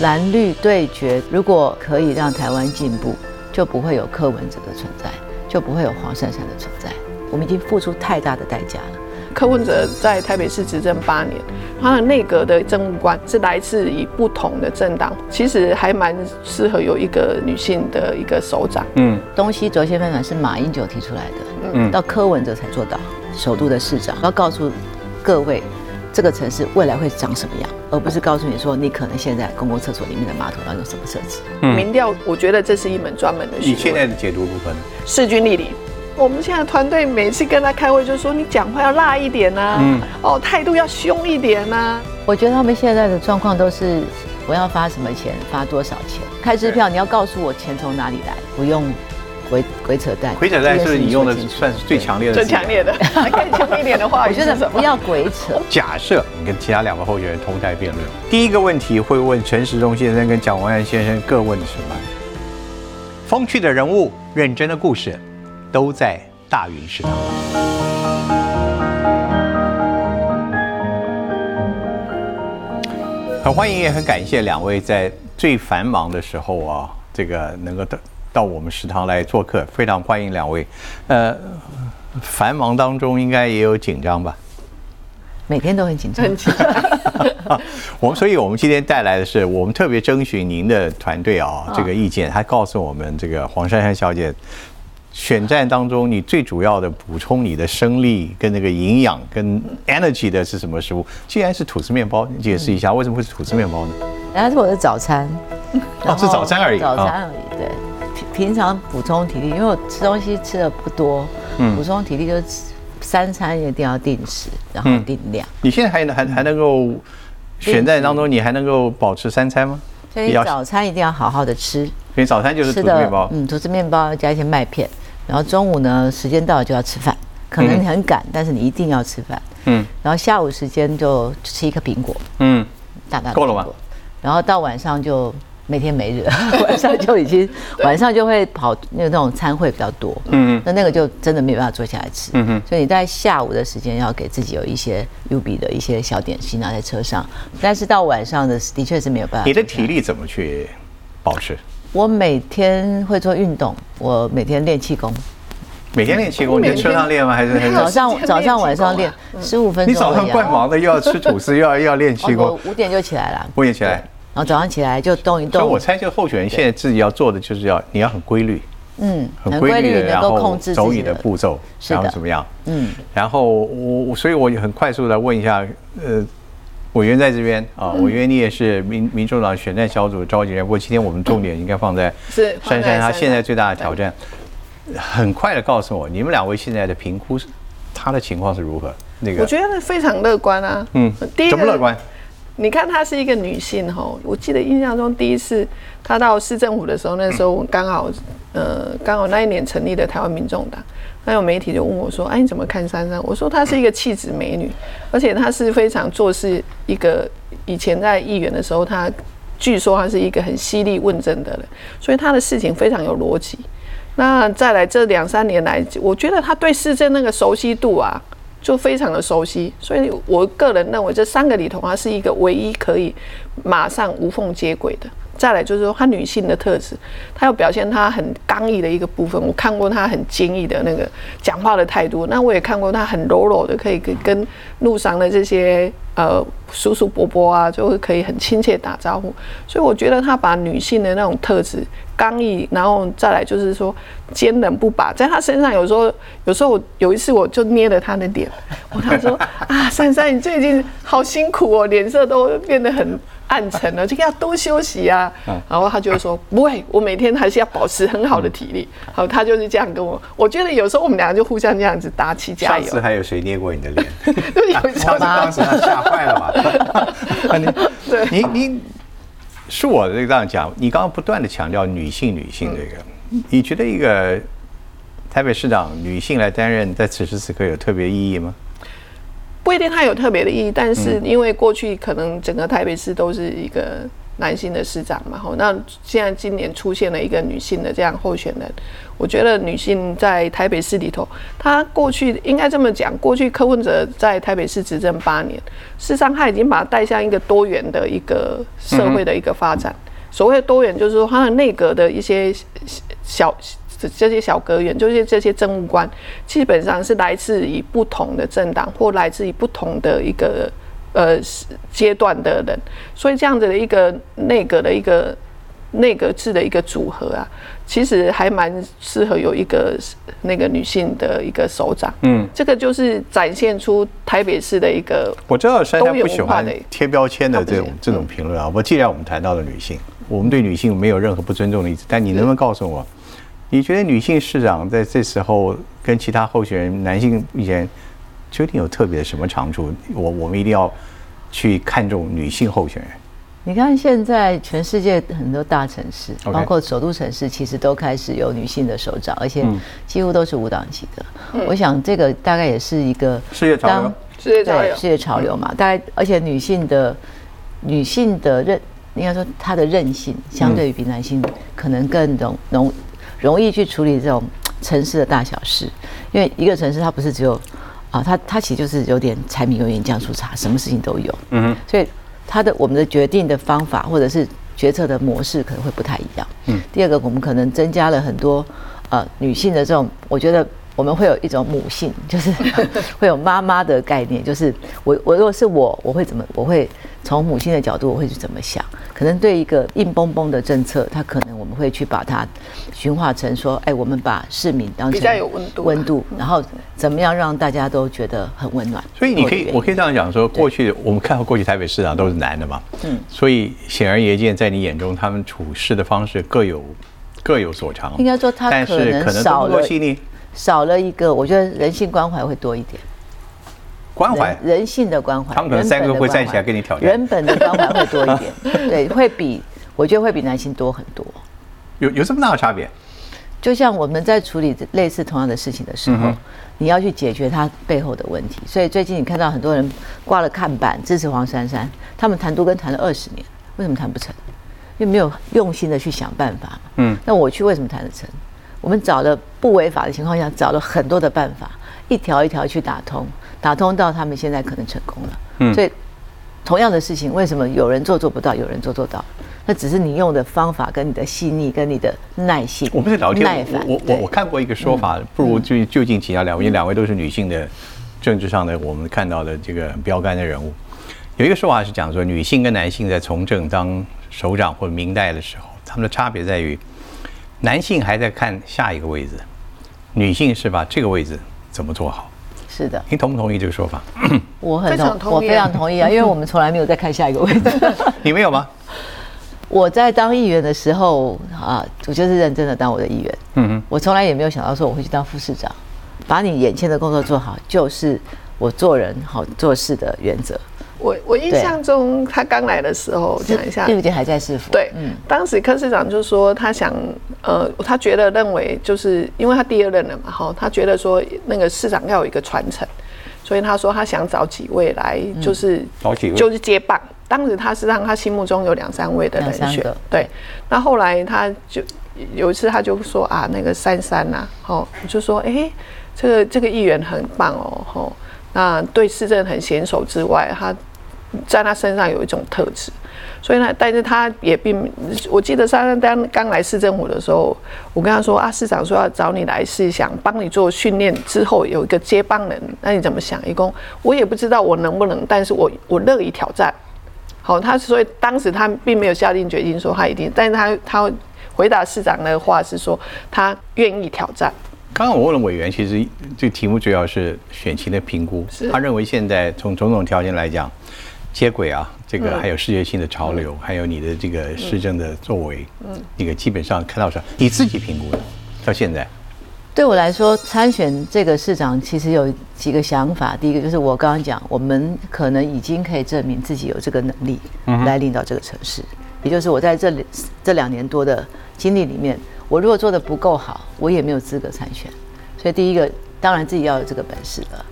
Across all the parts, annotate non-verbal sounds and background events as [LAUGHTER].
蓝绿对决，如果可以让台湾进步，就不会有柯文哲的存在，就不会有黄珊珊的存在。我们已经付出太大的代价了。柯文哲在台北市执政八年，他的内阁的政务官是来自于不同的政党，其实还蛮适合有一个女性的一个首长。嗯，东西轴线分法是马英九提出来的，嗯，到柯文哲才做到。首都的市长要告诉各位，这个城市未来会长什么样，而不是告诉你说你可能现在公共厕所里面的马桶要用什么设置。民调，我觉得这是一门专门的。你现在的解读部分？势均力敌。我们现在团队每次跟他开会，就说你讲话要辣一点呐，哦，态度要凶一点呐。我觉得他们现在的状况都是，我要发什么钱，发多少钱，开支票，你要告诉我钱从哪里来，不用鬼鬼扯淡。鬼扯淡是你用的算是最强烈的，[LAUGHS] 最强烈的，更强一点的话，[LAUGHS] 我觉得不要鬼扯。假设你跟其他两个候选人同台辩论，第一个问题会问陈时中先生跟蒋万安先生各问什么？风趣的人物，认真的故事。都在大云食堂。很欢迎也很感谢两位在最繁忙的时候啊，这个能够到到我们食堂来做客，非常欢迎两位。呃，繁忙当中应该也有紧张吧？每天都很紧张。[LAUGHS] 我们所以，我们今天带来的是我们特别征询您的团队啊，这个意见，他告诉我们这个黄珊珊小姐。选战当中，你最主要的补充你的生力跟那个营养跟 energy 的是什么食物？既然是吐司面包，你解释一下为什么会是吐司面包呢？然后是我的早餐，[LAUGHS] 哦，是早餐而已，早餐而已。对，平平常补充体力，因为我吃东西吃的不多，嗯补充体力就是三餐一定要定时，然后定量。你现在还能还还能够选在当中，你还能够保持三餐吗？所以早餐一定要好好的吃。所以早餐就是吐司面包，嗯，吐司面包加一些麦片。然后中午呢，时间到了就要吃饭，可能你很赶，但是你一定要吃饭。嗯。然后下午时间就吃一颗苹果。嗯。大大够了吧？然后到晚上就没天没日，[LAUGHS] 晚上就已经晚上就会跑那个那种餐会比较多。嗯那那个就真的没有办法坐下来吃。嗯哼。所以你在下午的时间要给自己有一些 U B 的一些小点心拿在车上，但是到晚上的的确是没有办法。你的体力怎么去保持？我每天会做运动，我每天练气功。每天练气功，你在车上练吗？还是早上早上晚上练十五分钟？你早上怪忙的，又要吃吐司，又要又要练气功。五点就起来了。五点起来，然后早上起来就动一动。所以我猜，就候选人现在自己要做的，就是要你要很规律，嗯，很规律，然后走你的步骤，然后怎么样？嗯，然后我所以我很快速的问一下，呃。委员在这边啊，委员你也是民民主党选战小组召集人。不过今天我们重点应该放在珊珊她现在最大的挑战。很快的告诉我，你们两位现在的评估是她的情况是如何？那个我觉得非常乐观啊。嗯，第一怎么乐观？你看她是一个女性哈，我记得印象中第一次她到市政府的时候，那时候刚好呃刚好那一年成立的台湾民众党。那有媒体就问我说：“哎，你怎么看珊珊？”我说：“她是一个气质美女，而且她是非常做事一个。以前在议员的时候，她据说她是一个很犀利问政的人，所以她的事情非常有逻辑。那再来这两三年来，我觉得她对市政那个熟悉度啊，就非常的熟悉。所以我个人认为，这三个里头，啊是一个唯一可以马上无缝接轨的。”再来就是说，她女性的特质，她要表现她很刚毅的一个部分。我看过她很坚毅的那个讲话的态度，那我也看过她很柔柔的，可以跟跟路上的这些呃叔叔伯伯啊，就会可以很亲切打招呼。所以我觉得她把女性的那种特质，刚毅，然后再来就是说坚韧不拔，在她身上有时候，有时候有一次我就捏了她的脸，我她说啊，珊珊你最近好辛苦哦，脸色都变得很。暗沉了，就要多休息啊。然后他就会说：“不会，我每天还是要保持很好的体力。”好，他就是这样跟我。我觉得有时候我们两个就互相这样子打气加油。上次还有谁捏过你的脸？[LAUGHS] 有一次 [LAUGHS] 当时他吓坏了嘛？[LAUGHS] 对，你你是我这样讲，你刚刚不断的强调女性女性这个，你觉得一个台北市长女性来担任，在此时此刻有特别意义吗？不一定它有特别的意义，但是因为过去可能整个台北市都是一个男性的市长嘛，吼，那现在今年出现了一个女性的这样候选人，我觉得女性在台北市里头，她过去应该这么讲，过去柯文哲在台北市执政八年，事实上他已经把它带向一个多元的一个社会的一个发展。所谓的多元，就是说他的内阁的一些小这些小阁员，就是这些政务官，基本上是来自于不同的政党或来自于不同的一个。呃，阶段的人，所以这样子的一个内阁的一个内阁制的一个组合啊，其实还蛮适合有一个那个女性的一个首长。嗯，这个就是展现出台北市的一个。我知道珊珊不喜欢贴标签的这种这种评论啊。我既然我们谈到了女性，我们对女性没有任何不尊重的意思，但你能不能告诉我，你觉得女性市长在这时候跟其他候选人男性以前？究竟有特别的什么长处？我我们一定要去看重女性候选人。你看，现在全世界很多大城市，包括首都城市，其实都开始有女性的首长，而且几乎都是无党籍的。我想这个大概也是一个世界潮流，世界潮流，世界潮流嘛。大概而且女性的女性的韧，应该说她的韧性，相对于比男性可能更容容容易去处理这种 [TSK] 城市的大小事，因为一个城市它不是只有。啊，它它其实就是有点柴米油盐酱醋茶，什么事情都有。嗯哼，所以它的我们的决定的方法或者是决策的模式可能会不太一样。嗯，第二个我们可能增加了很多呃女性的这种，我觉得。我们会有一种母性，[LAUGHS] 就是会有妈妈的概念，就是我我如果是我，我会怎么？我会从母亲的角度，我会去怎么想？可能对一个硬邦邦的政策，它可能我们会去把它驯化成说，哎，我们把市民当成比较有温度，温度，然后怎么样让大家都觉得很温暖？所以你可以，我可以这样讲说，过去我们看到过去台北市长都是男的嘛，嗯，所以显而易见，在你眼中，他们处事的方式各有各有所长。应该说，他可能少了。少了一个，我觉得人性关怀会多一点。关怀人性的关怀，他们可能三个会站起来跟你挑战。原本的关怀会多一点，[LAUGHS] 对，会比我觉得会比男性多很多。有有这么大的差别？就像我们在处理类似同样的事情的时候，你要去解决它背后的问题。所以最近你看到很多人挂了看板支持黄珊珊，他们谈都跟谈了二十年，为什么谈不成？因为没有用心的去想办法嘛。嗯，那我去为什么谈得成？我们找了不违法的情况下，找了很多的办法，一条一条去打通，打通到他们现在可能成功了。嗯，所以同样的事情，为什么有人做做不到，有人做做到？那只是你用的方法跟你的细腻跟你的耐性。我们在聊天，耐烦。我我我看过一个说法，不如就就近请教两位，因为两位都是女性的政治上的我们看到的这个标杆的人物。有一个说法是讲说，女性跟男性在从政当首长或者明代的时候，他们的差别在于。男性还在看下一个位置，女性是把这个位置怎么做好？是的，您同不同意这个说法？[COUGHS] 我很同，我非常同意啊，[LAUGHS] 因为我们从来没有在看下一个位置。[LAUGHS] 你没有吗？我在当议员的时候啊，我就是认真的当我的议员。嗯嗯，我从来也没有想到说我会去当副市长，把你眼前的工作做好，就是我做人好做事的原则。我我印象中，他刚来的时候，讲一下，第五还在市府。对，嗯，当时柯市长就说，他想，呃，他觉得认为，就是因为他第二任了嘛，哈，他觉得说那个市长要有一个传承，所以他说他想找几位来，就是找几位，就是接棒。当时他是让他心目中有两三位的人选，对。那后来他就有一次他就说啊，那个珊珊呐，哦，就说，哎，这个这个议员很棒哦，吼，那对市政很娴熟之外，他。在他身上有一种特质，所以呢，但是他也并，我记得他刚刚来市政府的时候，我跟他说啊，市长说要找你来是想帮你做训练，之后有一个接班人，那你怎么想？一共我也不知道我能不能，但是我我乐意挑战。好，他所以当时他并没有下定决心说他一定，但是他他回答市长的话是说他愿意挑战。刚刚我问了委员，其实这个题目主要是选情的评估，他认为现在从种种条件来讲。接轨啊，这个还有世界性的潮流，还有你的这个市政的作为，嗯，那个基本上看到是你自己评估的，到现在，对我来说参选这个市长其实有几个想法。第一个就是我刚刚讲，我们可能已经可以证明自己有这个能力来领导这个城市，也就是我在这里这两年多的经历里面，我如果做的不够好，我也没有资格参选。所以第一个当然自己要有这个本事的。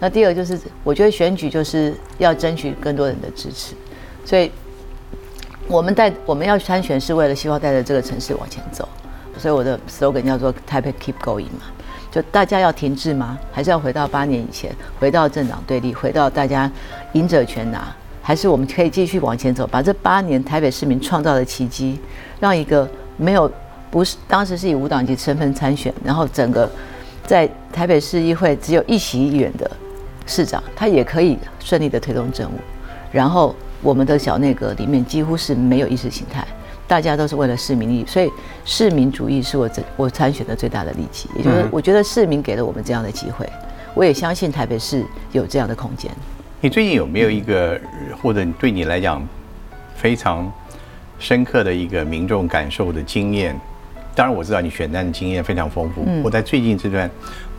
那第二就是，我觉得选举就是要争取更多人的支持，所以我们带我们要参选是为了希望带着这个城市往前走，所以我的 slogan 叫做 “Type Keep Going” 嘛，就大家要停滞吗？还是要回到八年以前，回到政党对立，回到大家赢者全拿？还是我们可以继续往前走，把这八年台北市民创造的奇迹，让一个没有不是当时是以无党籍身份参选，然后整个在台北市议会只有一席议员的市长，他也可以顺利的推动政务。然后我们的小内阁里面几乎是没有意识形态，大家都是为了市民利益，所以市民主义是我这我参选的最大的利器。也就是我觉得市民给了我们这样的机会，我也相信台北市有这样的空间。你最近有没有一个，或者对你来讲非常深刻的一个民众感受的经验？当然我知道你选战的经验非常丰富。我在最近这段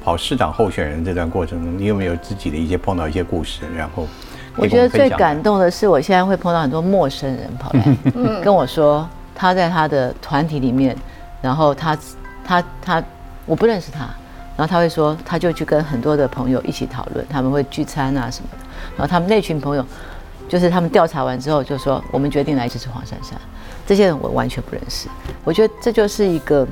跑市长候选人这段过程中，你有没有自己的一些碰到一些故事？然后我觉得最感动的是，我现在会碰到很多陌生人跑来 [LAUGHS] 跟我说，他在他的团体里面，然后他他他我不认识他，然后他会说，他就去跟很多的朋友一起讨论，他们会聚餐啊什么的。然后他们那群朋友，就是他们调查完之后就说，我们决定来支持黄珊珊。这些人我完全不认识。我觉得这就是一个，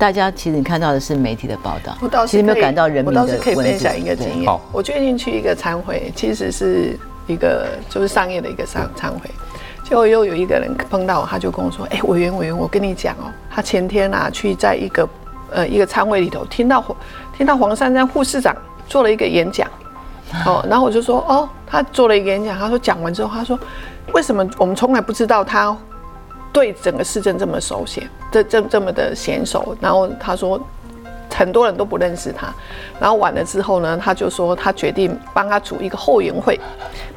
大家其实你看到的是媒体的报道，其实没有感到人民的。我倒是可以分享一个经验。我最近去一个参会，其实是一个就是商业的一个商参会，结果又有一个人碰到我，他就跟我说：“哎，委员委员，我跟你讲哦，他前天啊去在一个呃一个参会里头听到听到黄珊珊护士长做了一个演讲。”哦，然后我就说，哦，他做了一个演讲，他说讲完之后，他说，为什么我们从来不知道他对整个市政这么熟悉，这这这么的娴熟？然后他说，很多人都不认识他。然后完了之后呢，他就说他决定帮他组一个后援会，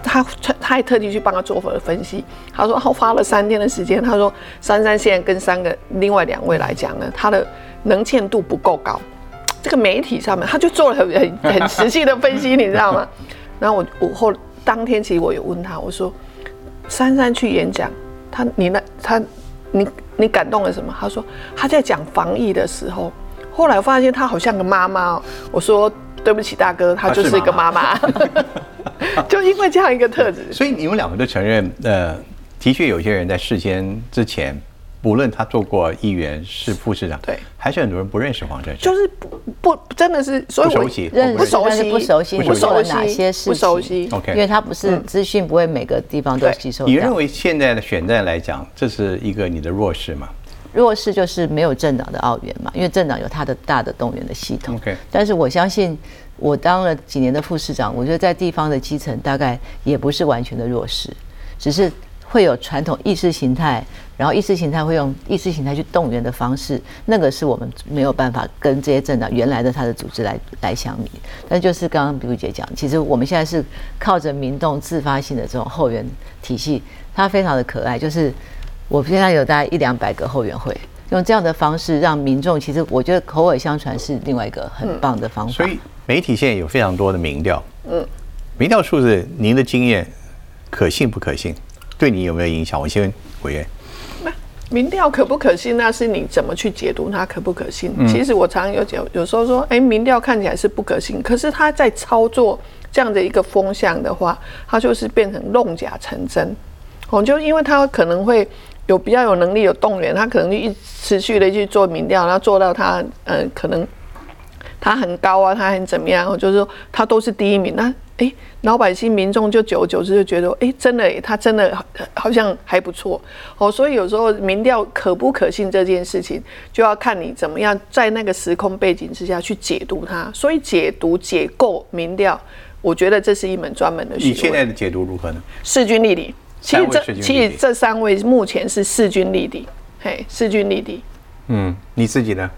他他他还特地去帮他做了分析。他说他花了三天的时间，他说珊珊现在跟三个另外两位来讲呢，他的能见度不够高。这个媒体上面，他就做了很很很 [LAUGHS] 实际的分析，你知道吗？[LAUGHS] 然后我我后当天其实我有问他，我说珊珊去演讲，他你那他你你感动了什么？他说他在讲防疫的时候，后来我发现他好像个妈妈。我说对不起大哥，他就是一个妈妈，[LAUGHS] [LAUGHS] 就因为这样一个特质。所以你们两个都承认，呃，的确有些人在事先之前。无论他做过议员，是副市长，对，还是很多人不认识黄珊珊，就是不不真的是不熟悉，不熟悉，不熟悉，不熟悉哪些事不熟悉，OK，因为他不是资讯，不会每个地方都吸收。你认为现在的选战来讲，这是一个你的弱势吗？弱势就是没有政党的澳元嘛，因为政党有他的大的动员的系统。OK，但是我相信，我当了几年的副市长，我觉得在地方的基层大概也不是完全的弱势，只是。会有传统意识形态，然后意识形态会用意识形态去动员的方式，那个是我们没有办法跟这些政党原来的他的组织来来相比。但就是刚刚比如姐讲，其实我们现在是靠着民众自发性的这种后援体系，它非常的可爱。就是我现在有大概一两百个后援会，用这样的方式让民众，其实我觉得口耳相传是另外一个很棒的方法。所以媒体现在有非常多的民调，嗯，民调数字，您的经验可信不可信？对你有没有影响？我先问委员。民调可不可信？那是你怎么去解读它可不可信？其实我常常有讲，有时候说，哎，民调看起来是不可信，可是他在操作这样的一个风向的话，它就是变成弄假成真。哦，就因为他可能会有比较有能力有动员，他可能就一持续的去做民调，然后做到他呃可能他很高啊，他很怎么样，就是说他都是第一名那。哎，老百姓民众就久而久之就觉得，哎，真的，他真的好像还不错哦。所以有时候民调可不可信这件事情，就要看你怎么样在那个时空背景之下去解读它。所以解读解构民调，我觉得这是一门专门的学问。你现在的解读如何呢？势均力敌。其实这其实这三位目前是势均力敌，嘿，势均力敌。嗯，你自己呢？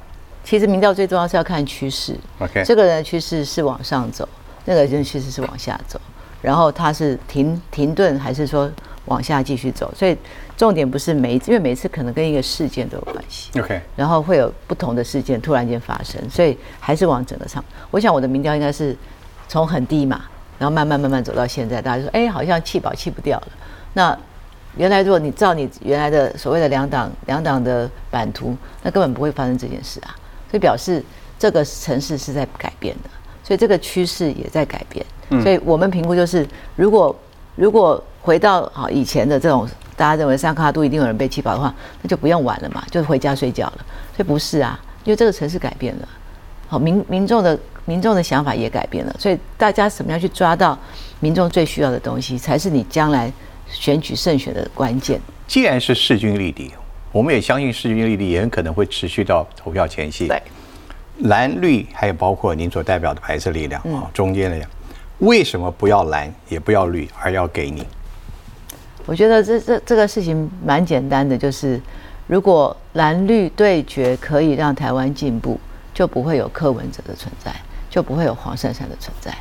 其实民调最重要是要看趋势。OK，这个人的趋势是往上走。那个人趋势是往下走，然后他是停停顿，还是说往下继续走？所以重点不是每一次，因为每一次可能跟一个事件都有关系。OK，然后会有不同的事件突然间发生，所以还是往整个上。我想我的民调应该是从很低嘛，然后慢慢慢慢走到现在，大家说哎，好像气保气不掉了。那原来如果你照你原来的所谓的两党两党的版图，那根本不会发生这件事啊。所以表示这个城市是在改变的。所以这个趋势也在改变，所以我们评估就是，如果如果回到好以前的这种大家认为三卡都一定有人被气跑的话，那就不用玩了嘛，就回家睡觉了。所以不是啊，因为这个城市改变了，好民民众的民众的想法也改变了，所以大家怎么样去抓到民众最需要的东西，才是你将来选举胜选的关键。既然是势均力敌，我们也相信势均力敌也很可能会持续到投票前夕。对，蓝绿还有包括您所代表的白色力量啊，中间的，为什么不要蓝也不要绿，而要给你？我觉得这这这个事情蛮简单的，就是如果蓝绿对决可以让台湾进步，就不会有柯文哲的存在，就不会有黄珊珊的存在。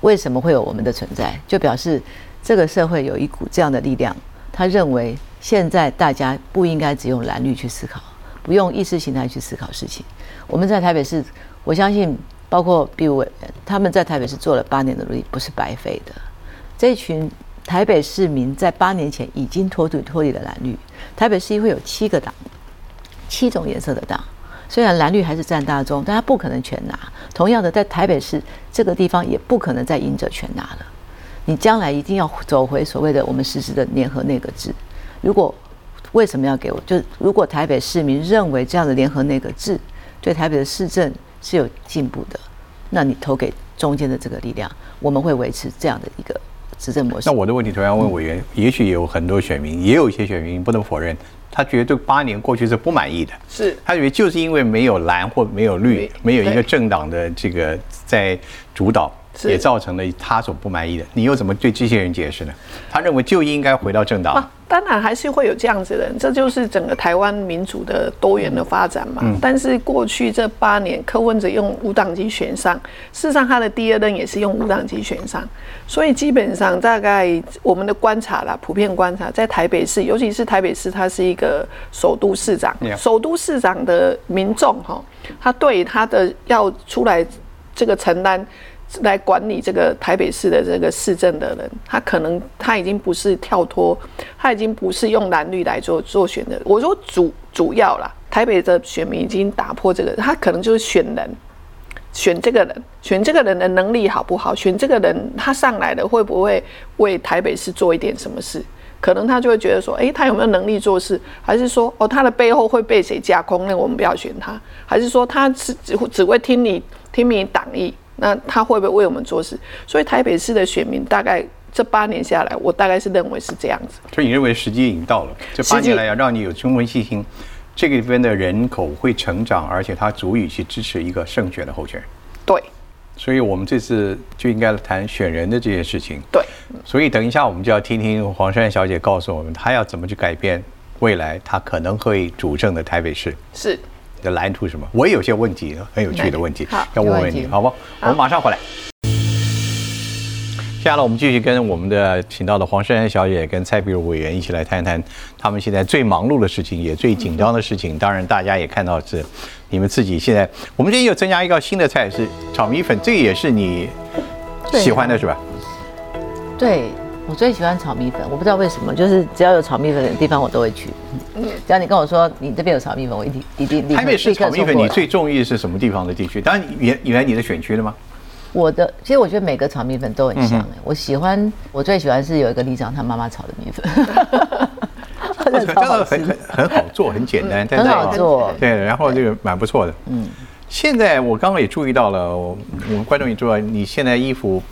为什么会有我们的存在？就表示这个社会有一股这样的力量，他认为现在大家不应该只用蓝绿去思考，不用意识形态去思考事情。我们在台北市，我相信包括毕伟他们在台北市做了八年的努力，不是白费的。这群。台北市民在八年前已经脱离脱离了蓝绿。台北市议会有七个党，七种颜色的党。虽然蓝绿还是占大中，但他不可能全拿。同样的，在台北市这个地方也不可能再赢者全拿了。你将来一定要走回所谓的我们实时的联合内阁制。如果为什么要给我？就如果台北市民认为这样的联合内阁制对台北的市政是有进步的，那你投给中间的这个力量，我们会维持这样的一个。执政模式。那我的问题同样问委员，也许有很多选民，也有一些选民不能否认，他觉得这八年过去是不满意的。是，他以为就是因为没有蓝或没有绿，没有一个政党的这个在主导。也造成了他所不满意的，你又怎么对这些人解释呢？他认为就应该回到政党。当然还是会有这样子的人，这就是整个台湾民主的多元的发展嘛。但是过去这八年，柯文哲用无党籍选上，事实上他的第二任也是用无党籍选上，所以基本上大概我们的观察啦，普遍观察，在台北市，尤其是台北市，他是一个首都市长，首都市长的民众哈，他对他的要出来这个承担。来管理这个台北市的这个市政的人，他可能他已经不是跳脱，他已经不是用蓝绿来做做选的。我说主主要啦，台北的选民已经打破这个，他可能就是选人，选这个人，选这个人的能力好不好？选这个人他上来了会不会为台北市做一点什么事？可能他就会觉得说，诶，他有没有能力做事？还是说，哦，他的背后会被谁架空？那我们不要选他？还是说他是只只会听你听你党意？[LAUGHS] 那他会不会为我们做事？所以台北市的选民大概这八年下来，我大概是认为是这样子。所以你认为时机已经到了？这八年来要让你有充分信心，这个边的人口会成长，而且他足以去支持一个胜选的候选人。对。所以我们这次就应该谈选人的这件事情。对。所以等一下我们就要听听黄珊小姐告诉我们，她要怎么去改变未来她可能会主政的台北市。是。的蓝图什么？我也有些问题，很有趣的问题，要问问你，好不？我们马上回来。接下来我们继续跟我们的请到的黄珊珊小姐跟蔡碧如委员一起来谈谈他们现在最忙碌的事情，也最紧张的事情。当然，大家也看到是你们自己现在，我们今天又增加一个新的菜是炒米粉，这个也是你喜欢的是吧？对。我最喜欢炒米粉，我不知道为什么，就是只要有炒米粉的地方，我都会去。嗯，只要你跟我说你这边有炒米粉，我一定一定立刻。台北市炒米粉，你最中意是什么地方的地区？当然原原来你的选区的吗？我的，其实我觉得每个炒米粉都很香哎。我喜欢，我最喜欢是有一个里长他妈妈炒的米粉。[LAUGHS] 真的很很很好做，很简单，很好做。对，然后这个蛮不错的。嗯，现在我刚刚也注意到了，我们观众也注意到，你现在衣服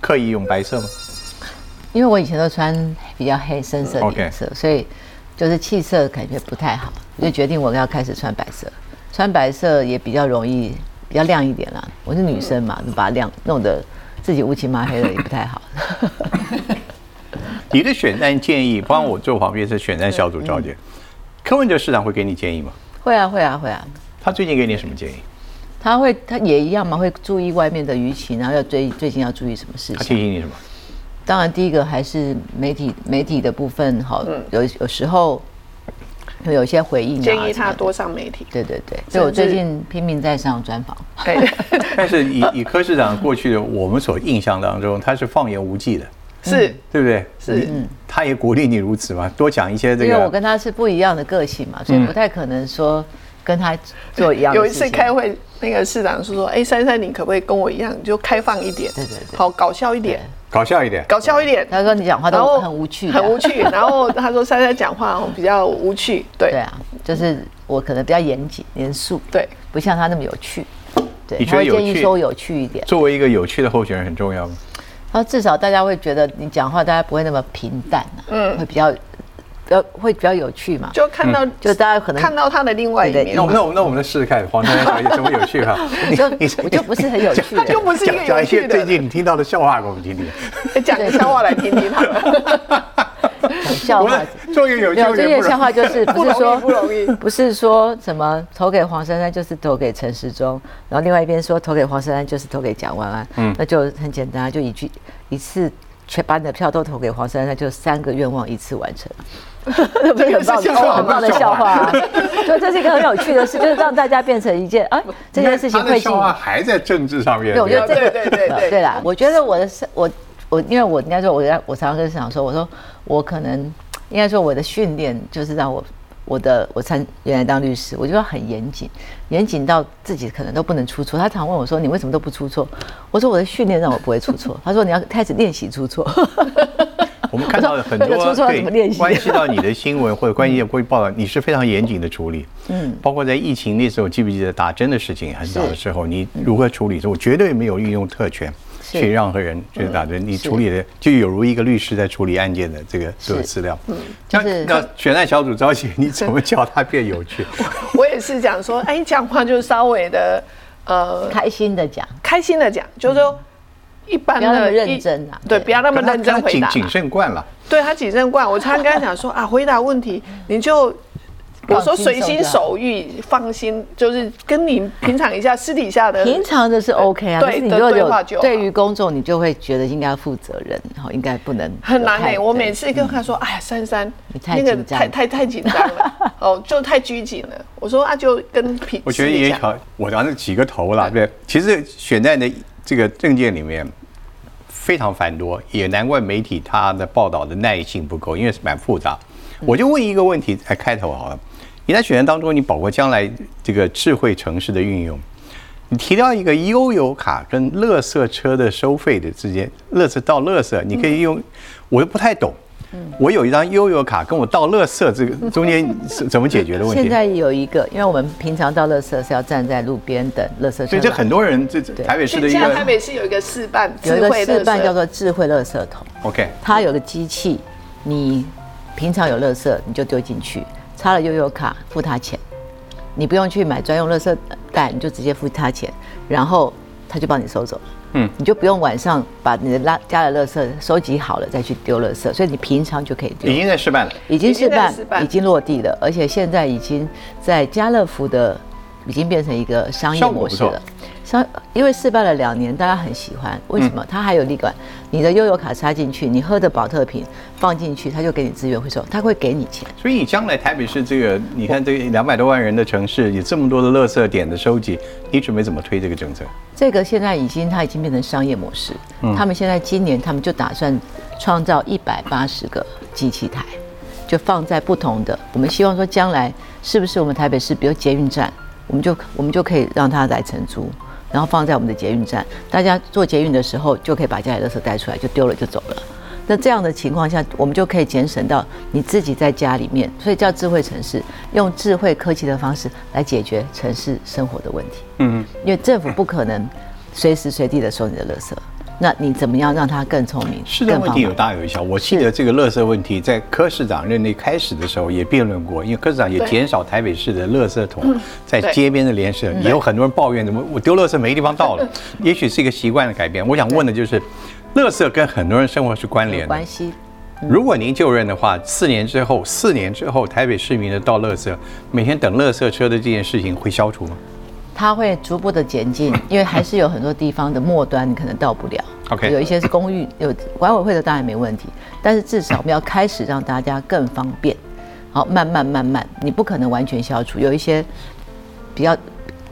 刻意用白色吗？因为我以前都穿比较黑深色的颜色，所以就是气色感觉不太好，我就决定我要开始穿白色。穿白色也比较容易，比较亮一点啦。我是女生嘛，就把亮弄得自己乌漆麻黑的也不太好。[LAUGHS] 你的选战建议，帮我坐旁边是选战小组召集，柯文哲市长会给你建议吗？会啊，会啊，会啊。他最近给你什么建议？他会，他也一样嘛，会注意外面的舆情，然后要最最近要注意什么事情？他提醒你什么？当然，第一个还是媒体媒体的部分，好，有有时候会有一些回应，建议他多上媒体。对对对，所以我最近拼命在上专访。对，[LAUGHS] 但是以以柯市长过去的我们所印象当中，他是放言无忌的，是对不对？是，嗯，他也鼓励你如此嘛，多讲一些这个。因为我跟他是不一样的个性嘛，所以不太可能说。跟他做一样。有一次开会，那个市长是说：“哎，珊珊，你可不可以跟我一样，就开放一点？对对对，好搞笑一点，搞笑一点，搞笑一点。”他说：“你讲话都很无趣，很无趣。[LAUGHS] ”然后他说：“珊珊讲话比较无趣。”对对啊，就是我可能比较严谨、严肃，对，不像他那么有趣。对，你觉得建议说有趣一点。作为一个有趣的候选人很重要吗？他至少大家会觉得你讲话，大家不会那么平淡啊，嗯，会比较。比较会比较有趣嘛？就看到，就大家可能看到他的另外一面。那那我们那我们来试试看，黄珊珊怎么有趣哈？[LAUGHS] 你我就不是很有趣，[LAUGHS] 他就不是一个讲一些最近你听到的笑话给我们听听。讲个笑话来听听。笑话，终于有趣。这些笑话就是不是说不容易，不是说什么投给黄珊珊就是投给陈时中，然后另外一边说投给黄珊珊就是投给蒋万安。嗯，那就很简单，就一句一次全把你的票都投给黄珊珊，就三个愿望一次完成。[LAUGHS] 这个是很棒的笑话，啊 [LAUGHS] 就这是一个很有趣的事，就是让大家变成一件啊，这件事情会。笑话还在政治上面。对，我觉得这个对对对 [LAUGHS] 对啦。我觉得我的我我因为我应该说，我我常常跟市长说，我说我可能应该说我的训练就是让我我的我参原来当律师，我就要很严谨，严谨到自己可能都不能出错。他常问我说：“你为什么都不出错？”我说：“我的训练让我不会出错。[LAUGHS] ”他说：“你要开始练习出错。[LAUGHS] ”我们看到很多 [LAUGHS] 对关系到你的新闻或者关系会报道，你是非常严谨的处理。嗯，包括在疫情那时候，记不记得打针的事情？很早的时候，你如何处理？我绝对没有运用特权去让何人去打针。你处理的就有如一个律师在处理案件的这个所有资料。嗯，就是那选案小组召集，[LAUGHS] 你怎么叫他变有趣？我 [LAUGHS] 也是讲说，哎，讲话就稍微的呃开心的讲，开心的讲，就是说。一般的认真啊，对，不要那么认真回答。谨慎惯了，对他谨慎惯。我常常跟他讲说啊，回答问题你就我说随心所欲，放心，就是跟你平常一下私底下的平常的是 OK 啊。对，你如果有对于公众，你就会觉得应该负责任，然后应该不能很难诶。我每次跟他说，哎呀，珊珊，你太紧张，太太太紧张了，[LAUGHS] 哦，就太拘谨了。我说啊，就跟平我觉得也好，我当时几个头了，对。其实选在的这个证件里面。非常繁多，也难怪媒体他的报道的耐性不够，因为是蛮复杂。我就问一个问题来开头好了。你在选择当中，你包括将来这个智慧城市的运用，你提到一个悠游卡跟乐色车的收费的之间，乐色到乐色，你可以用，我又不太懂。我有一张悠游卡，跟我倒乐色这个中间是 [LAUGHS] 怎么解决的问题？现在有一个，因为我们平常倒乐色是要站在路边等乐色车，所以这很多人这台北市的一个，台北市有一个示范，有一个示范叫做智慧乐色桶。OK，它有个机器，你平常有乐色你就丢进去，插了悠游卡付他钱，你不用去买专用乐色袋，你就直接付他钱，然后他就帮你收走。嗯，你就不用晚上把你的垃家的垃圾收集好了再去丢垃圾，所以你平常就可以丢。已经在示范了，已经示范，已经落地了，而且现在已经在家乐福的，已经变成一个商业模式了。商因为失败了两年，大家很喜欢。为什么？它还有立管，你的悠游卡插进去，你喝的保特瓶放进去，它就给你资源回收，它会给你钱。所以你将来台北市这个，你看这两百多万人的城市，有这么多的垃圾点的收集，你准备怎么推这个政策？这个现在已经，它已经变成商业模式。他们现在今年，他们就打算创造一百八十个机器台，就放在不同的。我们希望说，将来是不是我们台北市，比如捷运站，我们就我们就可以让它来承租。然后放在我们的捷运站，大家坐捷运的时候就可以把家里的垃圾带出来，就丢了就走了。那这样的情况下，我们就可以节省到你自己在家里面，所以叫智慧城市，用智慧科技的方式来解决城市生活的问题。嗯，因为政府不可能随时随地的收你的垃圾。那你怎么样让他更聪明？是的问题有大有小。我记得这个垃圾问题在柯市长任内开始的时候也辩论过，因为柯市长也减少台北市的垃圾桶在街边的连设，也有很多人抱怨怎么我丢垃圾没地方倒了。也许是一个习惯的改变。我想问的就是，垃圾跟很多人生活是关联的。关系。如果您就任的话，四年之后，四年之后，台北市民的倒垃圾，每天等垃圾车的这件事情会消除吗？它会逐步的减进，[LAUGHS] 因为还是有很多地方的末端你可能到不了。OK，有一些是公寓，有管委会的当然没问题，但是至少我们要开始让大家更方便。好，慢慢慢慢，你不可能完全消除，有一些比较，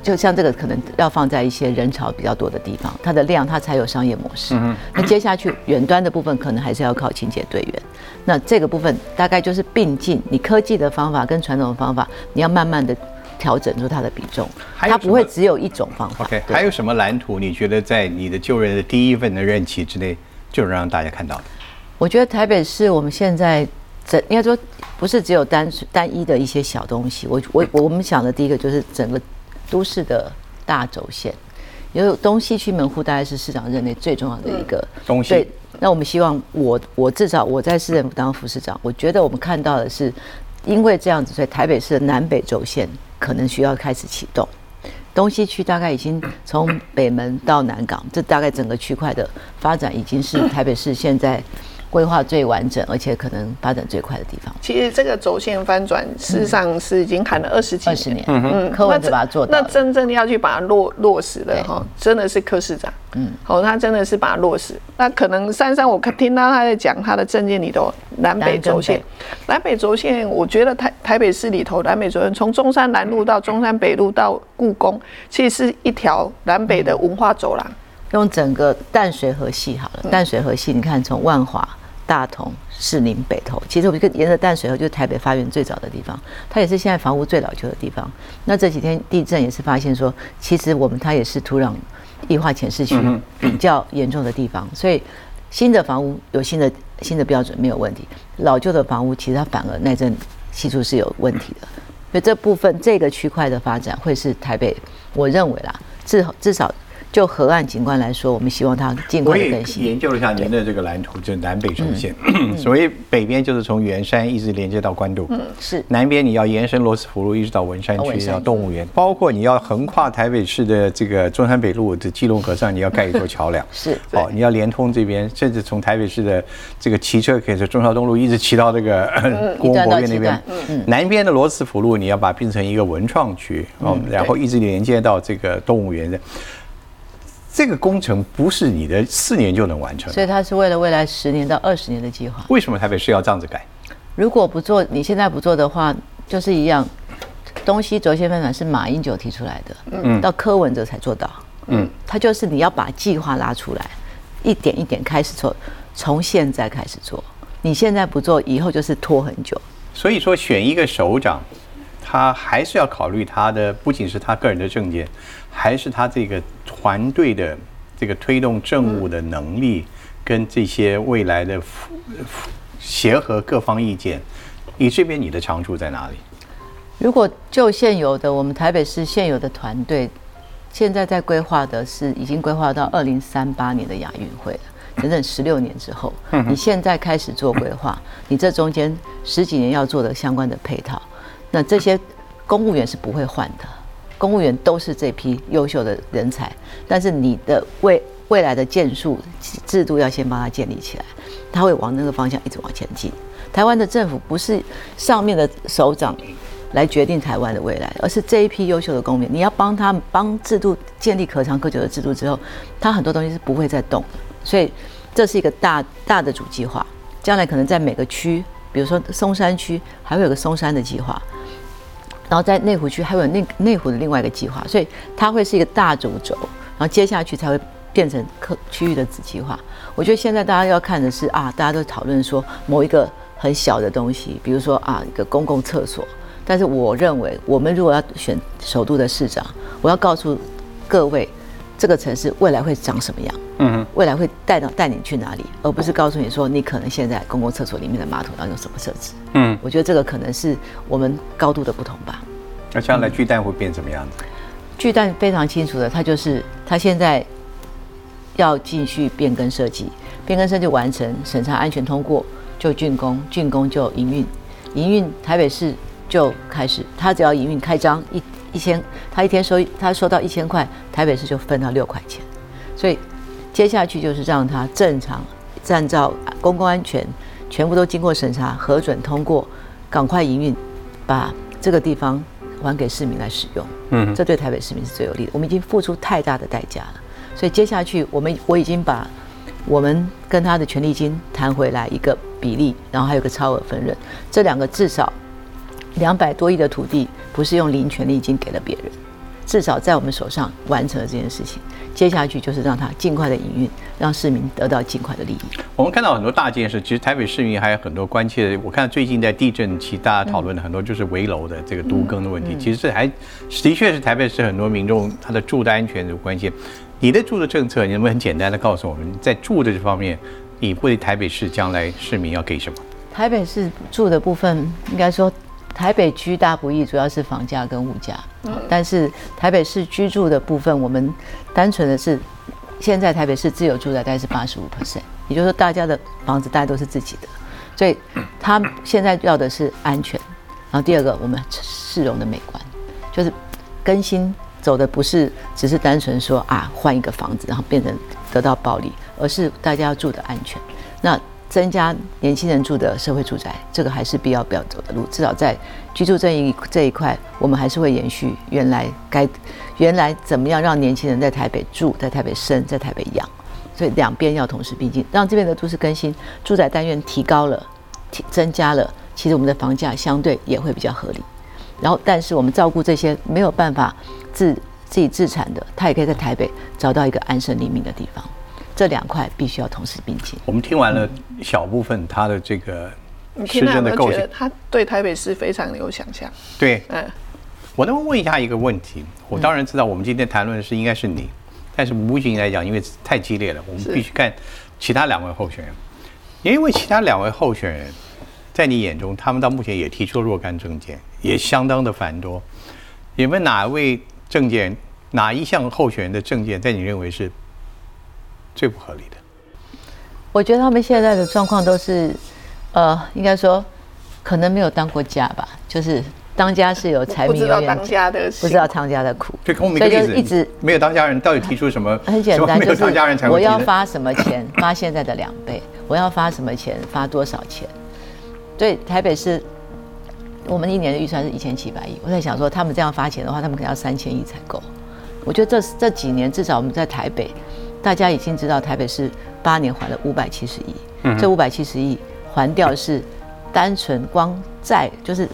就像这个可能要放在一些人潮比较多的地方，它的量它才有商业模式。那接下去远端的部分可能还是要靠清洁队员。那这个部分大概就是并进，你科技的方法跟传统的方法，你要慢慢的。调整出它的比重，它不会只有一种方法。OK，还有什么蓝图？你觉得在你的就任的第一份的任期之内，就让大家看到？我觉得台北市我们现在整应该说不是只有单单一的一些小东西。我我我们想的第一个就是整个都市的大轴线，有东西区门户大概是市长任内最重要的一个东西。对那我们希望我我至少我在市政府当副市长，我觉得我们看到的是，因为这样子，所以台北市的南北轴线可能需要开始启动。东西区大概已经从北门到南港，这大概整个区块的发展已经是台北市现在。规划最完整，而且可能发展最快的地方。其实这个轴线翻转，事实上是已经喊了二十几、二十年。嗯嗯，柯文哲把它做到。那真正要去把它落落实的哈，真的是柯市长。嗯，好，他真的是把它落实。那可能珊珊，我听到他在讲他的证件里头南北轴线，南北轴线，我觉得台台北市里头南北轴线，从中山南路到中山北路到故宫，其实是一条南北的文化走廊。用整个淡水河系好了，淡水河系，你看从万华、大同、士林、北投，其实我们就沿着淡水河，就是台北发源最早的地方，它也是现在房屋最老旧的地方。那这几天地震也是发现说，其实我们它也是土壤异化前市区比较严重的地方，所以新的房屋有新的新的标准没有问题，老旧的房屋其实它反而耐震系数是有问题的。所以这部分这个区块的发展会是台北，我认为啦，至至少。就河岸景观来说，我们希望它尽快更新。研究了一下您的这个蓝图，就是南北轴线。[CLEARS THROAT] 所以北边就是从圆山一直连接到关渡，嗯，是。南边你要延伸罗斯福路一直到文山区，到动物园，包括你要横跨台北市的这个中山北路的基隆河上，你要盖一座桥梁，[LAUGHS] 是。哦，你要连通这边，甚至从台北市的这个骑车可以从中山东路一直骑到这个 [LAUGHS] 国博院那边。嗯嗯。南边的罗斯福路你要把它变成一个文创区，哦，然后一直连接到这个动物园的。这个工程不是你的四年就能完成，所以它是为了未来十年到二十年的计划。为什么台北市要这样子改？如果不做，你现在不做的话，就是一样。东西轴线分转是马英九提出来的，嗯，到柯文哲才做到，嗯，他就是你要把计划拉出来，一点一点开始做，从现在开始做。你现在不做，以后就是拖很久。所以说，选一个首长，他还是要考虑他的，不仅是他个人的政见，还是他这个。团队的这个推动政务的能力，跟这些未来的协和各方意见，你这边你的长处在哪里？如果就现有的我们台北市现有的团队，现在在规划的是已经规划到二零三八年的亚运会了，整整十六年之后，[LAUGHS] 你现在开始做规划，你这中间十几年要做的相关的配套，那这些公务员是不会换的。公务员都是这批优秀的人才，但是你的未未来的建树制度要先帮他建立起来，他会往那个方向一直往前进。台湾的政府不是上面的首长来决定台湾的未来，而是这一批优秀的公民，你要帮他帮制度建立可长可久的制度之后，他很多东西是不会再动的。所以这是一个大大的主计划，将来可能在每个区，比如说松山区，还会有个松山的计划。然后在内湖区还有内内湖的另外一个计划，所以它会是一个大主轴，然后接下去才会变成客区域的子计划。我觉得现在大家要看的是啊，大家都讨论说某一个很小的东西，比如说啊一个公共厕所。但是我认为，我们如果要选首都的市长，我要告诉各位，这个城市未来会长什么样？嗯未来会带到带你去哪里，而不是告诉你说你可能现在公共厕所里面的马桶要用什么设置。嗯，我觉得这个可能是我们高度的不同吧。那将来巨蛋会变什么样子？巨蛋非常清楚的，它就是它现在要继续变更设计，变更设计完成审查安全通过就竣工，竣工就营运，营运台北市就开始，它只要营运开张一一千，他一天收他收到一千块，台北市就分到六块钱，所以。接下去就是让他正常，按照公共安全，全部都经过审查核准通过，赶快营运，把这个地方还给市民来使用。嗯，这对台北市民是最有利的。我们已经付出太大的代价了，所以接下去我们我已经把我们跟他的权利金谈回来一个比例，然后还有个超额分润，这两个至少两百多亿的土地不是用零权利金给了别人，至少在我们手上完成了这件事情。接下去就是让它尽快的营运，让市民得到尽快的利益。我们看到很多大件事，其实台北市民还有很多关切的。我看最近在地震期，大家讨论的很多就是围楼的这个都更的问题。其实这还的确是台北市很多民众他的住的安全有关系。你的住的政策，你能不能很简单的告诉我们，在住的这方面，你为台北市将来市民要给什么？台北市住的部分，应该说台北居大不易，主要是房价跟物价。但是台北市居住的部分，我们单纯的是，现在台北市自有住宅大概是八十五 percent，也就是说大家的房子大家都是自己的，所以他现在要的是安全。然后第二个，我们市容的美观，就是更新走的不是只是单纯说啊换一个房子，然后变成得到暴利，而是大家要住的安全。那增加年轻人住的社会住宅，这个还是必要不要走的路。至少在居住这一这一块，我们还是会延续原来该原来怎么样让年轻人在台北住，在台北生，在台北养。所以两边要同时并进，让这边的都市更新住宅单元提高了，提增加了，其实我们的房价相对也会比较合理。然后，但是我们照顾这些没有办法自自己自产的，他也可以在台北找到一个安身立命的地方。这两块必须要同时并进。我们听完了小部分他的这个市政的构想，他对台北市非常的有想象。对，嗯，我能问一下一个问题？我当然知道我们今天谈论的是应该是你，但是无形来讲，因为太激烈了，我们必须看其他两位候选人。因为其他两位候选人，在你眼中，他们到目前也提出了若干证件，也相当的繁多。有没有哪位证件，哪一项候选人的证件，在你认为是？最不合理的，我觉得他们现在的状况都是，呃，应该说可能没有当过家吧，就是当家是有柴米油盐，不知道当家的，不知道当家的苦。所以就一直没有当家人，到底提出什么？[LAUGHS] 很简单，就是我要发什么钱，发现在的两倍。我要发什么钱，发多少钱？所以台北市，我们一年的预算是一千七百亿。我在想说，他们这样发钱的话，他们可能要三千亿才够。我觉得这这几年至少我们在台北。大家已经知道，台北市八年还了五百七十亿，这五百七十亿还掉是单纯光债，就是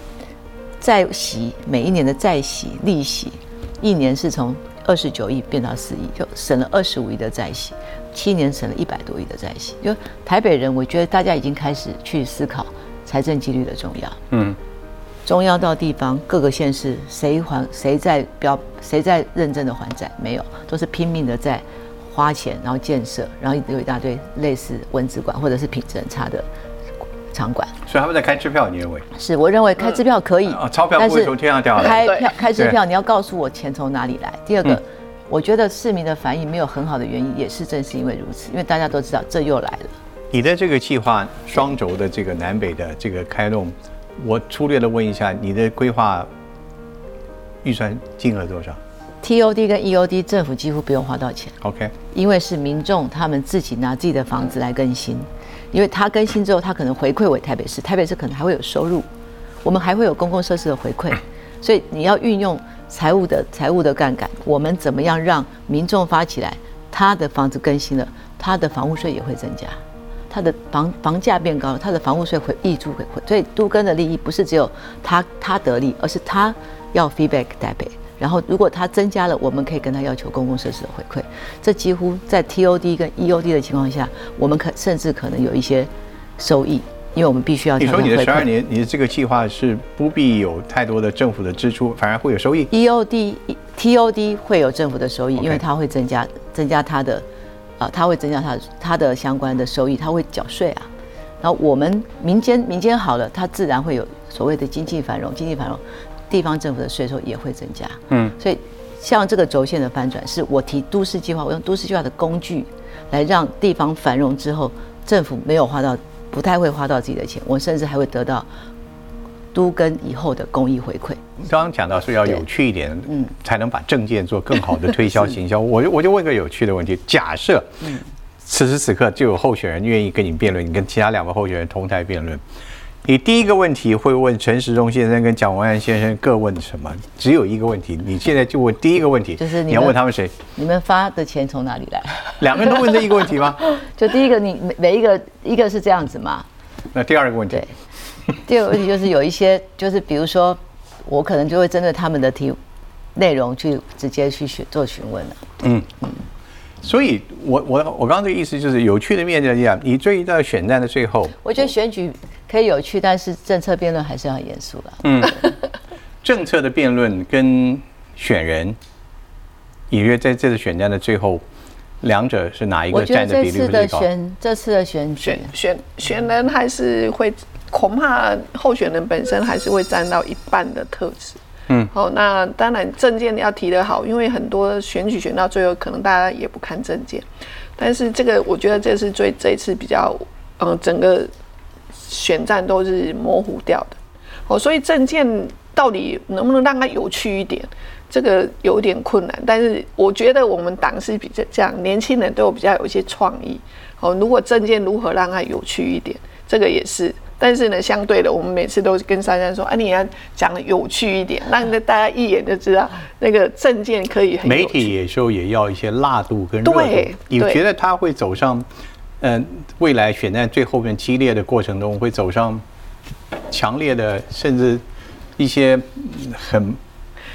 债息每一年的债息利息，一年是从二十九亿变到四亿，就省了二十五亿的债息，七年省了一百多亿的债息。就台北人，我觉得大家已经开始去思考财政纪律的重要。嗯，中央到地方各个县市，谁还谁在标谁在认真的还债？没有，都是拼命的在。花钱，然后建设，然后有一大堆类似文字馆或者是品质很差的场馆。所以他们在开支票，你认为？是，我认为开支票可以，钞票不会从天上掉下来。开票开支票，你要告诉我钱从哪里来。第二个，我觉得市民的反应没有很好的原因，也是正是因为如此，因为大家都知道这又来了。你的这个计划双轴的这个南北的这个开动，我粗略的问一下，你的规划预算金额多少？TOD 跟 EOD 政府几乎不用花到钱，OK，因为是民众他们自己拿自己的房子来更新，因为他更新之后，他可能回馈为台北市，台北市可能还会有收入，我们还会有公共设施的回馈，所以你要运用财务的财务的杠杆，我们怎么样让民众发起来，他的房子更新了，他的房屋税也会增加，他的房房价变高，他的房屋税会溢出回馈，所以都更的利益不是只有他他得利，而是他要 feedback 台北。然后，如果它增加了，我们可以跟他要求公共设施的回馈。这几乎在 TOD 跟 EOD 的情况下，我们可甚至可能有一些收益，因为我们必须要。你说你的十二年，你的这个计划是不必有太多的政府的支出，反而会有收益。EOD、TOD 会有政府的收益，因为它会增加增加它的，啊，它会增加它它的相关的收益，它会缴税啊。然后我们民间民间好了，它自然会有所谓的经济繁荣，经济繁荣。地方政府的税收也会增加，嗯，所以像这个轴线的翻转，是我提都市计划，我用都市计划的工具来让地方繁荣之后，政府没有花到，不太会花到自己的钱，我甚至还会得到都跟以后的公益回馈。刚刚讲到说要有趣一点，嗯，才能把证件做更好的推销行销。[LAUGHS] 我我就问个有趣的问题：假设此时此刻就有候选人愿意跟你辩论，你跟其他两个候选人同台辩论。你第一个问题会问陈时中先生跟蒋万安先生各问什么？只有一个问题，你现在就问第一个问题，就是你要问他们谁？你们发的钱从哪里来？两个人都问这一个问题吗？[LAUGHS] 就第一个，你每每一个一个是这样子嘛？那第二个问题？对，第二个问题就是有一些，就是比如说，我可能就会针对他们的题内容去直接去询做询问了。嗯嗯，所以我我我刚刚的意思就是有趣的面这样，你追到选战的最后，我觉得选举可以有趣，但是政策辩论还是要严肃了。嗯，政策的辩论跟选人，隐约在这次选战的最后，两者是哪一个占的比例最高？选这次的选选选选人还是会恐怕候选人本身还是会占到一半的特质。嗯，好，那当然证件要提得好，因为很多选举选到最后，可能大家也不看证件。但是这个我觉得这是最这一次比较，嗯，整个选战都是模糊掉的。哦，所以证件到底能不能让它有趣一点，这个有点困难。但是我觉得我们党是比较这样，年轻人都有比较有一些创意。哦，如果证件如何让它有趣一点，这个也是。但是呢，相对的，我们每次都跟珊珊说：“啊，你要讲的有趣一点，让大家一眼就知道那个证件可以很。”媒体有时候也要一些辣度跟热度。你觉得他会走上，嗯，未来选战最后面激烈的过程中，会走上强烈的，甚至一些很。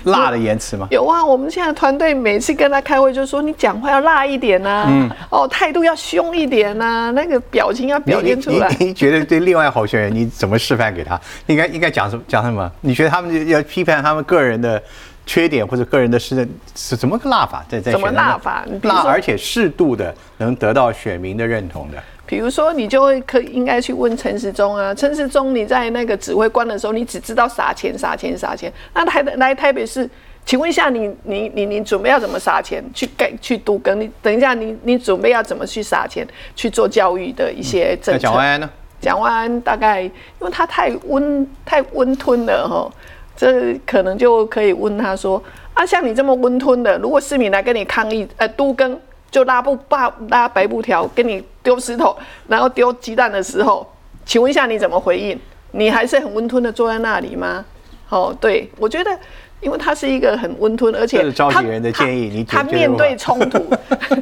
辣的言辞吗？有啊，我们现在团队每次跟他开会，就说你讲话要辣一点呐，嗯，哦，态度要凶一点呐，那个表情要表现出来。你觉得对另外候选人，你怎么示范给他？应该应该讲什么？讲什么？你觉得他们要批判他们个人的缺点或者个人的是是怎么个辣法？在在怎么辣法？辣而且适度的能得到选民的认同的。比如说，你就会可应该去问陈时中啊，陈时中，你在那个指挥官的时候，你只知道撒钱、撒钱、撒钱。那台来台北市，请问一下，你你你你准备要怎么撒钱去盖去都更？你等一下，你你准备要怎么去撒钱去做教育的一些政策？蒋万安呢？蒋万安大概，因为他太温太温吞了哈，这可能就可以问他说啊，像你这么温吞的，如果市民来跟你抗议，呃，都更。就拉布把拉白布条，跟你丢石头，然后丢鸡蛋的时候，请问一下你怎么回应？你还是很温吞的坐在那里吗？[LAUGHS] 哦，对，我觉得，因为他是一个很温吞，而且他人的建议，你他面对冲突，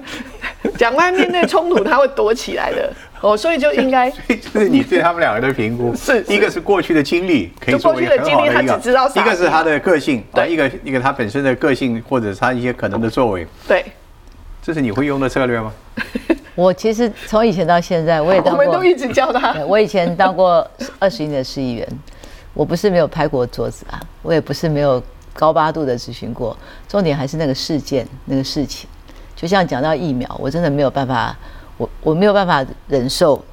[LAUGHS] 讲完面对冲突他会躲起来的哦，所以就应该，[LAUGHS] 就是你对他们两个的评估，[LAUGHS] 是一个是过去的经历，可以过去的经历他只知道，一个是他的个性，对，一个一个他本身的个性或者他一些可能的作为，对。这是你会用的策略吗？[LAUGHS] 我其实从以前到现在，我也当过。我们都一直教他。我以前当过二十年的市议员，我不是没有拍过桌子啊，我也不是没有高八度的咨询过。重点还是那个事件、那个事情。就像讲到疫苗，我真的没有办法，我我没有办法忍受。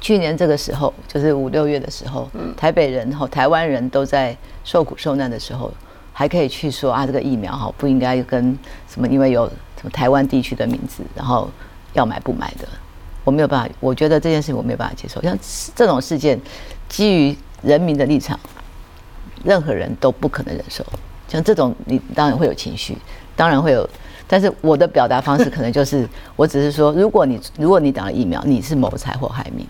去年这个时候，就是五六月的时候，台北人和台湾人都在受苦受难的时候，还可以去说啊，这个疫苗哈不应该跟什么，因为有什么。台湾地区的名字，然后要买不买的，我没有办法。我觉得这件事情我没有办法接受。像这种事件，基于人民的立场，任何人都不可能忍受。像这种，你当然会有情绪，当然会有。但是我的表达方式可能就是，[LAUGHS] 我只是说，如果你如果你打了疫苗，你是谋财或害命，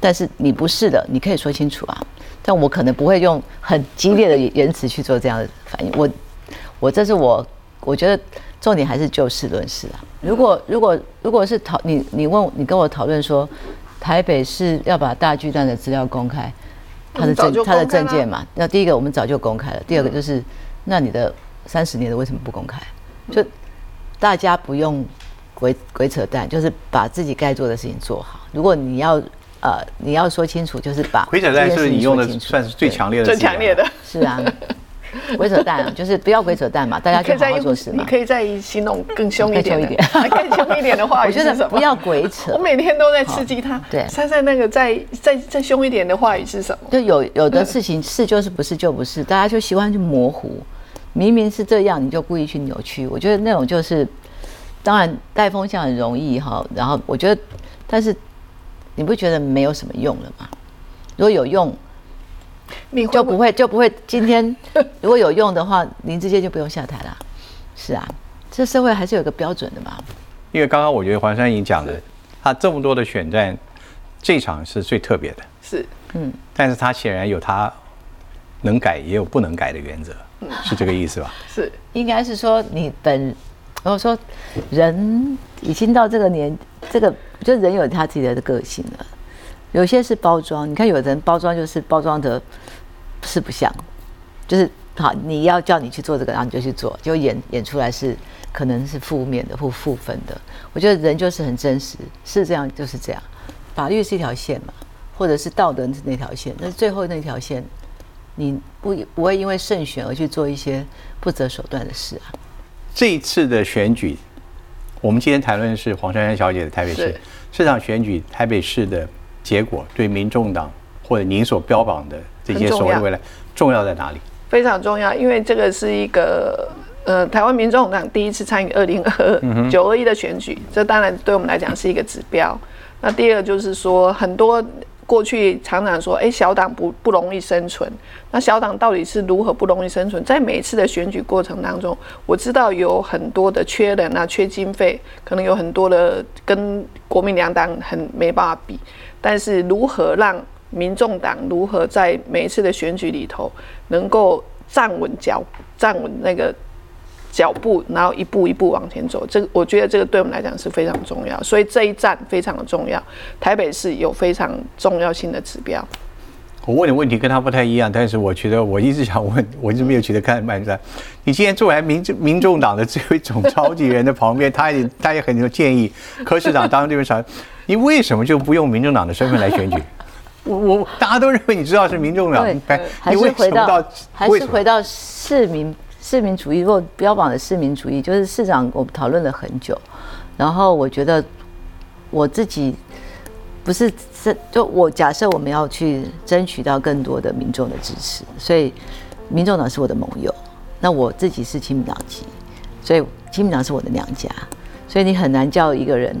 但是你不是的，你可以说清楚啊。但我可能不会用很激烈的言辞去做这样的反应。我我这是我我觉得。重点还是就事论事啊！如果如果如果是讨你你问你跟我讨论说，台北市要把大巨蛋的资料公开，他的证他的证件嘛，那第一个我们早就公开了，第二个就是那你的三十年的为什么不公开？就大家不用鬼鬼扯淡，就是把自己该做的事情做好。如果你要呃你要说清楚，就是把鬼扯淡是你用的算是最强烈的最强烈的，是啊。鬼扯淡，就是不要鬼扯淡嘛，[LAUGHS] 大家就好好做事嘛。你可以再形容更凶一点，[LAUGHS] [LAUGHS] 更凶一点的话语是什么？不要鬼扯。我每天都在刺激他。对，珊珊那个再再再凶一点的话语是什么？就有有的事情是就是不是就不是，大家就喜欢去模糊。明明是这样，你就故意去扭曲。我觉得那种就是，当然带风向很容易哈。然后我觉得，但是你不觉得没有什么用了吗？如果有用。你就不会就不会 [LAUGHS] 今天如果有用的话，林志坚就不用下台了。是啊，这社会还是有个标准的嘛。因为刚刚我觉得黄山颖讲的，他这么多的选战，这场是最特别的。是，嗯，但是他显然有他能改也有不能改的原则，是这个意思吧？是，应该是说你本，我说人已经到这个年，这个就人有他自己的个性了。有些是包装，你看有人包装就是包装的，是不像，就是好，你要叫你去做这个，然后你就去做，就演演出来是可能是负面的或负分的。我觉得人就是很真实，是这样就是这样。法律是一条线嘛，或者是道德是那条线，那最后那条线，你不不会因为胜选而去做一些不择手段的事啊。这一次的选举，我们今天谈论的是黄珊珊小姐的台北市市长选举，台北市的结果对民众党或者您所标榜的这些所谓未来重要在哪里？非常重要，因为这个是一个呃台湾民众党第一次参与二零二九二一的选举，这当然对我们来讲是一个指标。那第二就是说，很多过去常常说，哎，小党不不容易生存。那小党到底是如何不容易生存？在每一次的选举过程当中，我知道有很多的缺人啊，缺经费，可能有很多的跟国民两党很没办法比。但是如何让民众党如何在每一次的选举里头能够站稳脚、站稳那个脚步，然后一步一步往前走？这个我觉得这个对我们来讲是非常重要，所以这一站非常的重要。台北市有非常重要性的指标。我问的问题跟他不太一样，但是我觉得我一直想问，我一直没有觉得看漫山。你今天坐在民民众党的这位总召集人的旁边，他也他也很有建议柯市长当这边长，你为什么就不用民众党的身份来选举？我我大家都认为你知道是民众党，还是回到还是回到市民市民主义或标榜的市民主义？就是市长，我们讨论了很久，然后我觉得我自己。不是，是就我假设我们要去争取到更多的民众的支持，所以民众党是我的盟友，那我自己是亲民党籍，所以亲民党是我的娘家，所以你很难叫一个人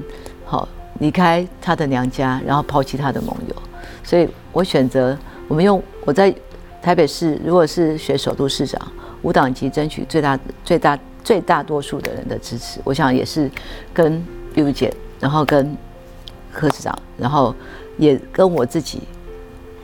好离开他的娘家，然后抛弃他的盟友，所以我选择我们用我在台北市，如果是选首都市长，无党籍争取最大最大最大多数的人的支持，我想也是跟碧如姐，然后跟。柯市长，然后也跟我自己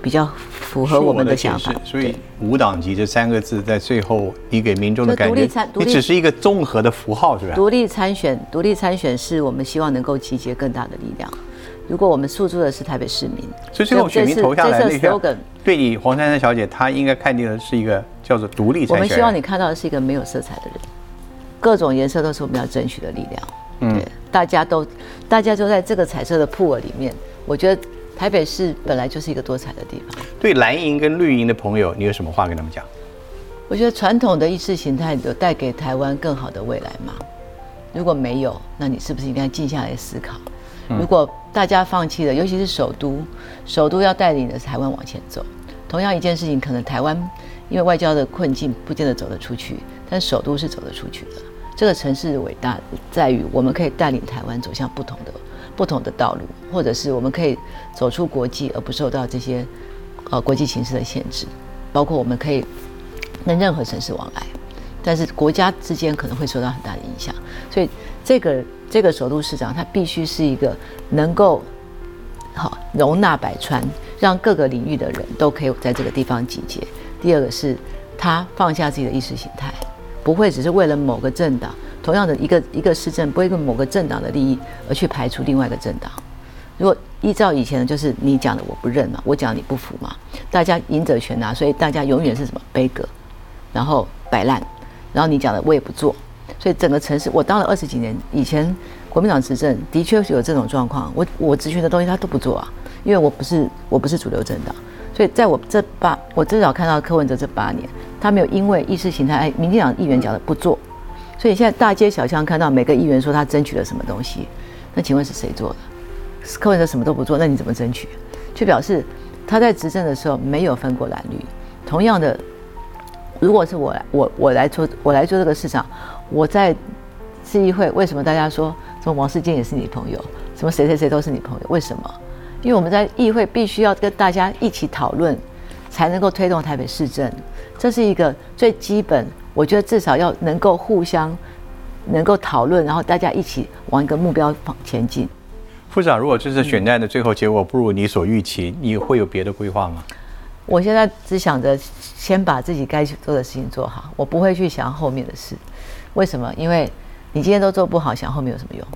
比较符合我们的想法，所以“无党籍”这三个字在最后，你给民众的感觉，你只是一个综合的符号，是吧？独立参选，独立参选是我们希望能够集结更大的力量。如果我们诉诸的是台北市民，所以最后选民投下来那票，对你黄珊珊小姐，她应该看定的是一个叫做独立。我们希望你看到的是一个没有色彩的人，各种颜色都是我们要争取的力量。嗯，大家都，大家都在这个彩色的铺尔里面。我觉得台北市本来就是一个多彩的地方。对蓝营跟绿营的朋友，你有什么话跟他们讲？我觉得传统的意识形态有带给台湾更好的未来吗？如果没有，那你是不是应该静下来思考？如果大家放弃了，尤其是首都，首都要带领的台湾往前走。同样一件事情，可能台湾因为外交的困境，不见得走得出去，但首都是走得出去的。这个城市的伟大在于，我们可以带领台湾走向不同的、不同的道路，或者是我们可以走出国际，而不受到这些呃国际形势的限制。包括我们可以跟任何城市往来，但是国家之间可能会受到很大的影响。所以，这个这个首都市长他必须是一个能够好容纳百川，让各个领域的人都可以在这个地方集结。第二个是，他放下自己的意识形态。不会只是为了某个政党，同样的一个一个市政，不会为某个政党的利益而去排除另外一个政党。如果依照以前的，就是你讲的我不认嘛，我讲你不服嘛，大家赢者全拿，所以大家永远是什么悲歌，然后摆烂，然后你讲的我也不做，所以整个城市我当了二十几年，以前国民党执政的确是有这种状况，我我执行的东西他都不做啊，因为我不是我不是主流政党。所以，在我这八，我至少看到柯文哲这八年，他没有因为意识形态，哎，民进党议员讲的不做。所以现在大街小巷看到每个议员说他争取了什么东西，那请问是谁做的？柯文哲什么都不做，那你怎么争取？就表示他在执政的时候没有分过蓝绿。同样的，如果是我来我我来做我来做这个市长，我在市议会为什么大家说什么王世坚也是你朋友，什么谁谁谁都是你朋友？为什么？因为我们在议会必须要跟大家一起讨论，才能够推动台北市政，这是一个最基本。我觉得至少要能够互相能够讨论，然后大家一起往一个目标方前进。副长，如果这次选战的最后结果不如你所预期，你会有别的规划吗？我现在只想着先把自己该做的事情做好，我不会去想后面的事。为什么？因为你今天都做不好，想后面有什么用？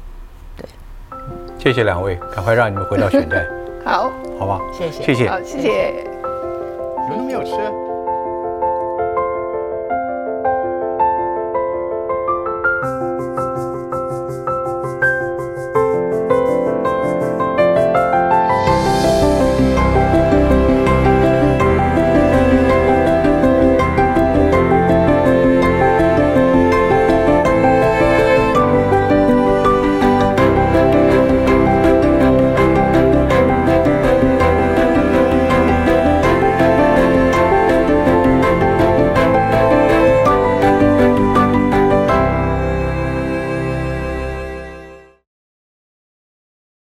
谢谢两位，赶快让你们回到选战。[LAUGHS] 好，好不好？谢谢，谢谢，好，谢谢。什么都没有吃。